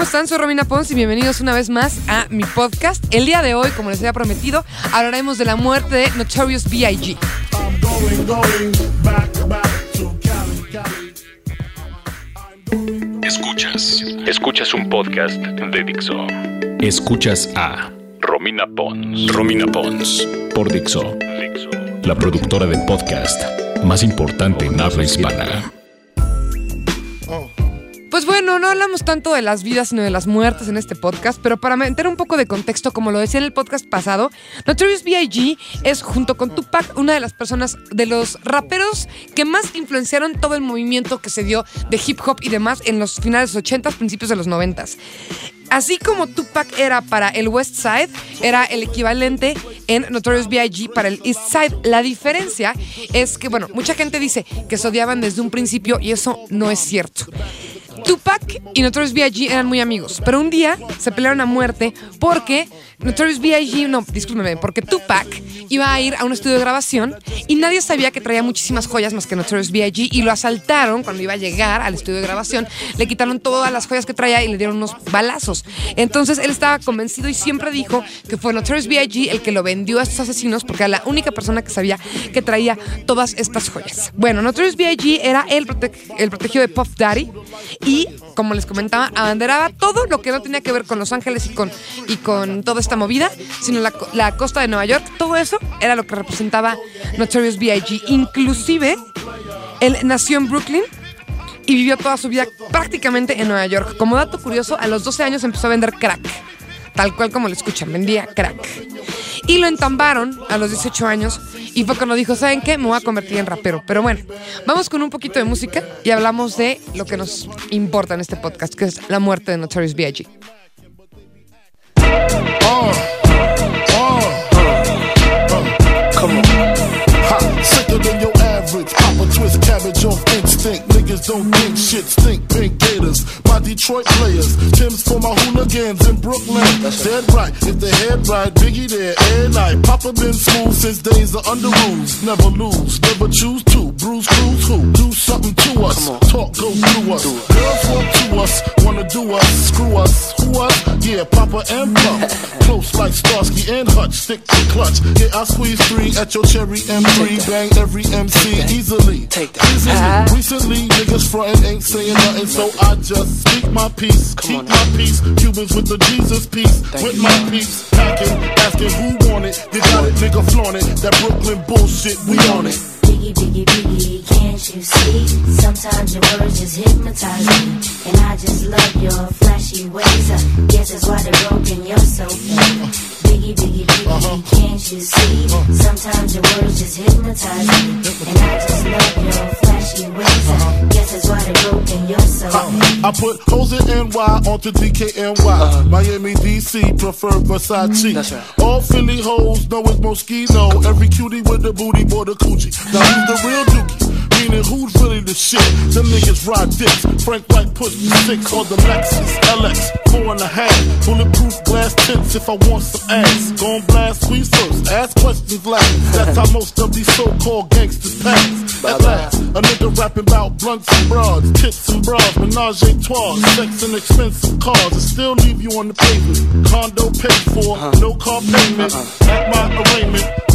¿cómo están? Soy Romina Pons y bienvenidos una vez más a mi podcast. El día de hoy, como les había prometido, hablaremos de la muerte de Notorious B.I.G. Escuchas. Escuchas un podcast de Dixo. Escuchas a Romina Pons. Romina Pons. Por Dixo. Dixo. La productora de podcast más importante en habla hispana. Pues bueno, no hablamos tanto de las vidas sino de las muertes en este podcast, pero para meter un poco de contexto, como lo decía en el podcast pasado, Notorious B.I.G. es junto con Tupac una de las personas, de los raperos que más influenciaron todo el movimiento que se dio de hip hop y demás en los finales de los 80, principios de los 90. Así como Tupac era para el West Side, era el equivalente en Notorious B.I.G. para el East Side. La diferencia es que, bueno, mucha gente dice que se odiaban desde un principio y eso no es cierto. Tupac y Notorious B.I.G. eran muy amigos, pero un día se pelearon a muerte porque Notorious B.I.G. no, discúlpeme, porque Tupac iba a ir a un estudio de grabación y nadie sabía que traía muchísimas joyas más que Notorious B.I.G. y lo asaltaron cuando iba a llegar al estudio de grabación, le quitaron todas las joyas que traía y le dieron unos balazos. Entonces él estaba convencido y siempre dijo que fue Notorious B.I.G. el que lo vendió a estos asesinos porque era la única persona que sabía que traía todas estas joyas. Bueno, Notorious B.I.G. era el, prote- el protegido de Puff Daddy y, como les comentaba, abanderaba todo lo que no tenía que ver con Los Ángeles y con, y con toda esta movida, sino la, la costa de Nueva York. Todo eso era lo que representaba Notorious B.I.G. Inclusive, él nació en Brooklyn y vivió toda su vida prácticamente en Nueva York. Como dato curioso, a los 12 años empezó a vender crack. Tal cual como lo escuchan, vendía crack. Y lo entambaron a los 18 años y fue cuando dijo, ¿saben qué? Me voy a convertir en rapero. Pero bueno, vamos con un poquito de música y hablamos de lo que nos importa en este podcast, que es la muerte de Notorious B.I.G. Twist cabbage off instinct. Don't think shit stink. Pink Gators, my Detroit players. Tim's for my hooligans in Brooklyn. That's Dead right. If the head right, Biggie there every night. Papa been smooth since days of under rules. Never lose, never choose to. Bruise, cruise, who? Do something to us. Talk, go through us. Girls walk to us, wanna do us, screw us. Who us? Yeah, Papa and Pump. Close like Starsky and Hutch, stick to clutch. Yeah, I squeeze three at your cherry M3. Bang every MC easily. Take that. Easily. Recently, niggas frontin' ain't saying nothing, so I just speak my peace, keep my peace. Cubans with the Jesus piece, with my peace. Packing, asking who want it. You got it, nigga, flaunt it. That Brooklyn bullshit, we on it. Biggie, biggie, biggie, can't you see? Sometimes your words just hypnotize me. And I just love your flashy ways. I guess that's why they're broken, you're so fake. Biggie, biggie, biggie, can't you see? Uh-huh. Sometimes your words just hypnotize me. And I just love your flashy ways. I uh-huh. guess that's why they're broken, you're so fake. Uh-huh. I put hoes in NY onto DKNY. Miami, DC, prefer Versace. Mm, that's right. All Philly hoes know it's Moschino. Every cutie with the booty, boy, the coochie. Now who's the real dookie? Meaning who's the shit? Them niggas ride dicks. Frank White push six on the Lexus LX, four and a half. Bulletproof glass tips if I want some ass. Gon' blast squeeze first, ask questions last. That's how most of these so-called gangsters pass. At last, a nigga rapping about blunts and broads, tits and bras, menage a trois, sex and expensive cars, and still leave you on the pavement. Condo paid for, uh-huh. no car payment. Uh-uh. At my arraignment,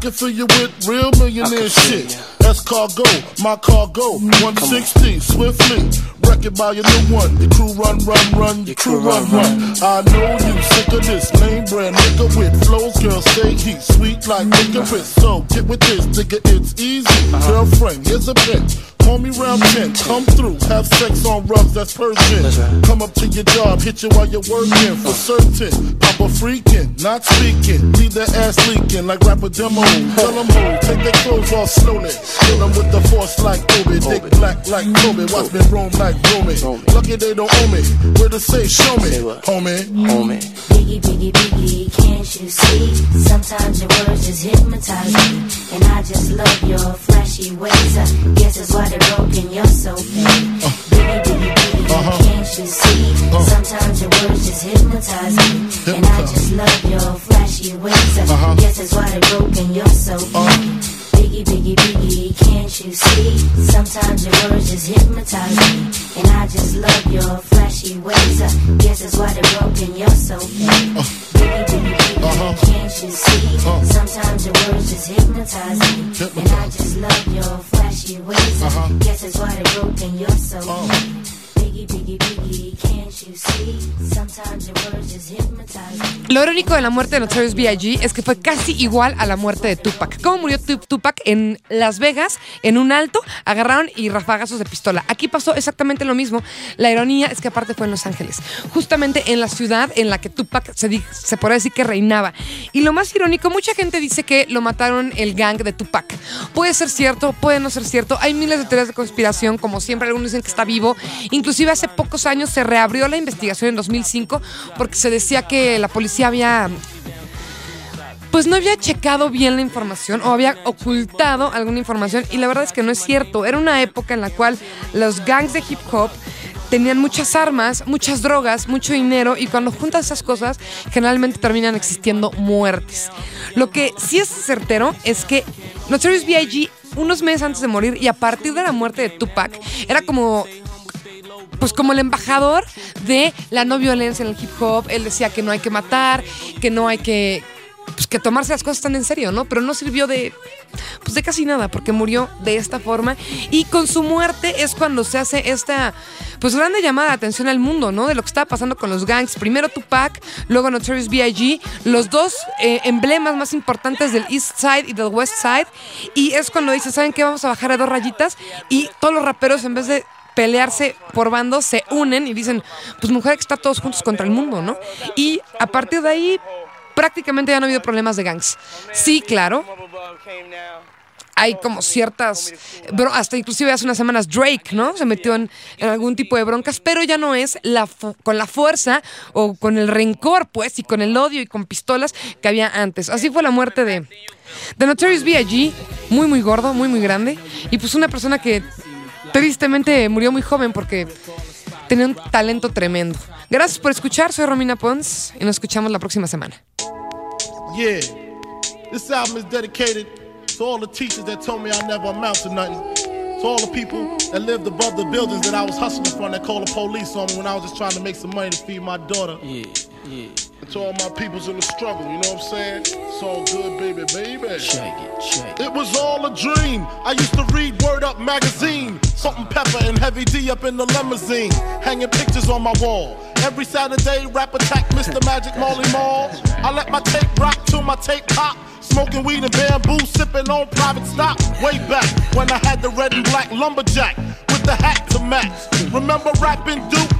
I can fill you with real millionaire shit. That's cargo, my cargo. Mm, 160, swiftly. Wreck it by your new one. Your crew run, run, run. Your crew run, run. I know you sick of this lame brand nigga with flows. Girl, say he's sweet like mm. licorice. So get with this, nigga, it's easy. Uh-huh. Girlfriend, here's a bitch. Call me round 10, come through, have sex on rugs, that's Persian. Right. Come up to your job, hit you while you're working, for certain. Papa freaking, not speaking, leave their ass leaking like rapper demo. Tell them ho, take their clothes off slowly. Kill them with the force like Obi, dick black like Kobe, watch me roam like Romy. Lucky they don't owe me, where to say, show me, homie. Homie. Biggie, biggie, biggie, can't you see? Sometimes your words just hypnotize me, and I just love your flashy ways. I guess that's why they're broken, you're so fake. Uh. Biggie, biggie, biggie, uh-huh. can't you see? Uh. Sometimes your words just hypnotize me, and I just love Guess it's why they're broken, you're so uh. fake. Lo irónico de la muerte de Notorious B.I.G. es que fue casi igual a la muerte de Tupac. ¿Cómo murió Tupac? En Las Vegas, en un alto, agarraron y rafagazos de pistola. Aquí pasó exactamente lo mismo. La ironía es que aparte fue en Los Ángeles, justamente en la ciudad en la que Tupac se, se podría decir que reinaba. Y lo más irónico, mucha gente dice que lo mataron el gang de Tupac. Puede ser cierto, puede no ser cierto. Hay miles de teorías de conspiración, como siempre algunos dicen que está vivo. Inclusive hace pocos años se reabrió la investigación en 2005 porque se decía que la policía había pues no había checado bien la información o había ocultado alguna información y la verdad es que no es cierto. Era una época en la cual los gangs de hip hop tenían muchas armas, muchas drogas, mucho dinero y cuando juntas esas cosas generalmente terminan existiendo muertes. Lo que sí es certero es que Notorious B.I.G. unos meses antes de morir y a partir de la muerte de Tupac era como pues como el embajador de la no violencia en el hip hop. Él decía que no hay que matar, que no hay que pues que tomarse las cosas tan en serio, ¿no? Pero no sirvió de pues de casi nada porque murió de esta forma y con su muerte es cuando se hace esta pues grande llamada de atención al mundo, ¿no? De lo que estaba pasando con los gangs. Primero Tupac, luego Notorious B.I.G., los dos eh, emblemas más importantes del East Side y del West Side y es cuando dice, ¿saben qué? Vamos a bajar a dos rayitas y todos los raperos en vez de pelearse por bandos, se unen y dicen, pues mujer que está todos juntos contra el mundo, ¿no? Y a partir de ahí prácticamente ya no ha habido problemas de gangs. Sí, claro. Hay como ciertas, hasta inclusive hace unas semanas Drake, ¿no? Se metió en, algún tipo de broncas, pero ya no es la con la fuerza o con el rencor, pues, y con el odio y con pistolas que había antes. Así fue la muerte de, de Notorious B.I.G., muy, muy gordo, muy, muy grande, y pues una persona que tristemente murió muy joven porque tenía un talento tremendo. Gracias por escuchar, soy Romina Pons y nos escuchamos la próxima semana. Yeah, this album is dedicated to all the teachers that told me I never amount to nothing. To all the people that lived above the buildings that I was hustling from that called the police on me when I was just trying to make some money to feed my daughter. Yeah, yeah. to all my peoples in the struggle, you know what I'm saying? It's all good, baby, baby. Check it, check it. It was all a dream. I used to read Word Up magazine. Salt-N-Pepa and Heavy D up in the limousine. Hanging pictures on my wall. Every Saturday, rap attack Mr. Magic Marley Marl. I let my tape rock till my tape pop. Smoking weed and bamboo, sipping on private stock. Way back when I had the red and black lumberjack with the hat to match. Remember rapping Duke?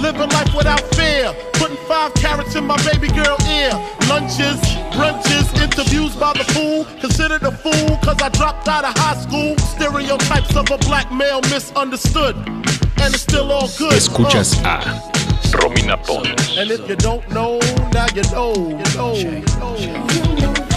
Living life without fear. Putting five carats in my baby girl ear. Lunches, brunches, interviews by the pool. Considered a fool cause I dropped out of high school. Stereotypes of a black male misunderstood. And it's still all good. Escuchas Uh, a Romina Pons. and if you don't know, now you know. You know. You know. You know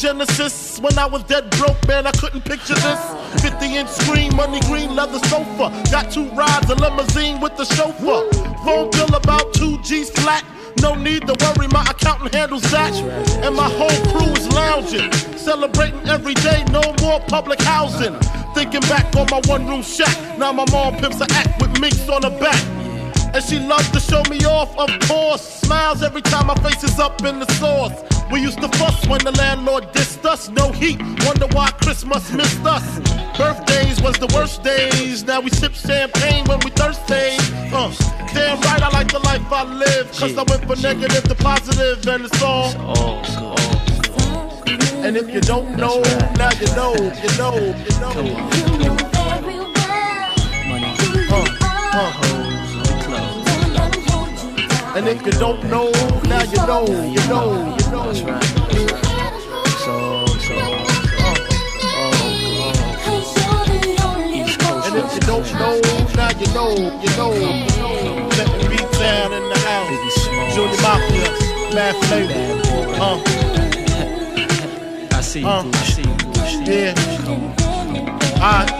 Genesis. When I was dead broke, man, I couldn't picture this. 50 inch screen, money green leather sofa. Got two rides, a limousine with the chauffeur. Phone bill about 2 G's flat. No need to worry, my accountant handles that. And my whole crew is lounging. Celebrating every day, no more public housing. Thinking back on my one room shack. Now my mom pimps a act with minks on her back. And she loves to show me off, of course. Smiles every time my face is up in the Source. We used to fuss when the landlord dissed us. No heat, wonder why Christmas missed us. Birthdays was the worst days. Now we sip champagne when we thirsty. Uh, damn right, I like the life I live. Cause I went from negative to positive, and it's all. And if you don't know, now you know, you know, you know. You know very well who you And if you don't know, now you know, you know, you know. Cause you're the only And if you don't know, now you know, you know. Let the beat down in the house. Junior Mafia, Mad Flavor. Uh, I see you, Uh. I see you, boo. I see you. yeah. Alright. Junior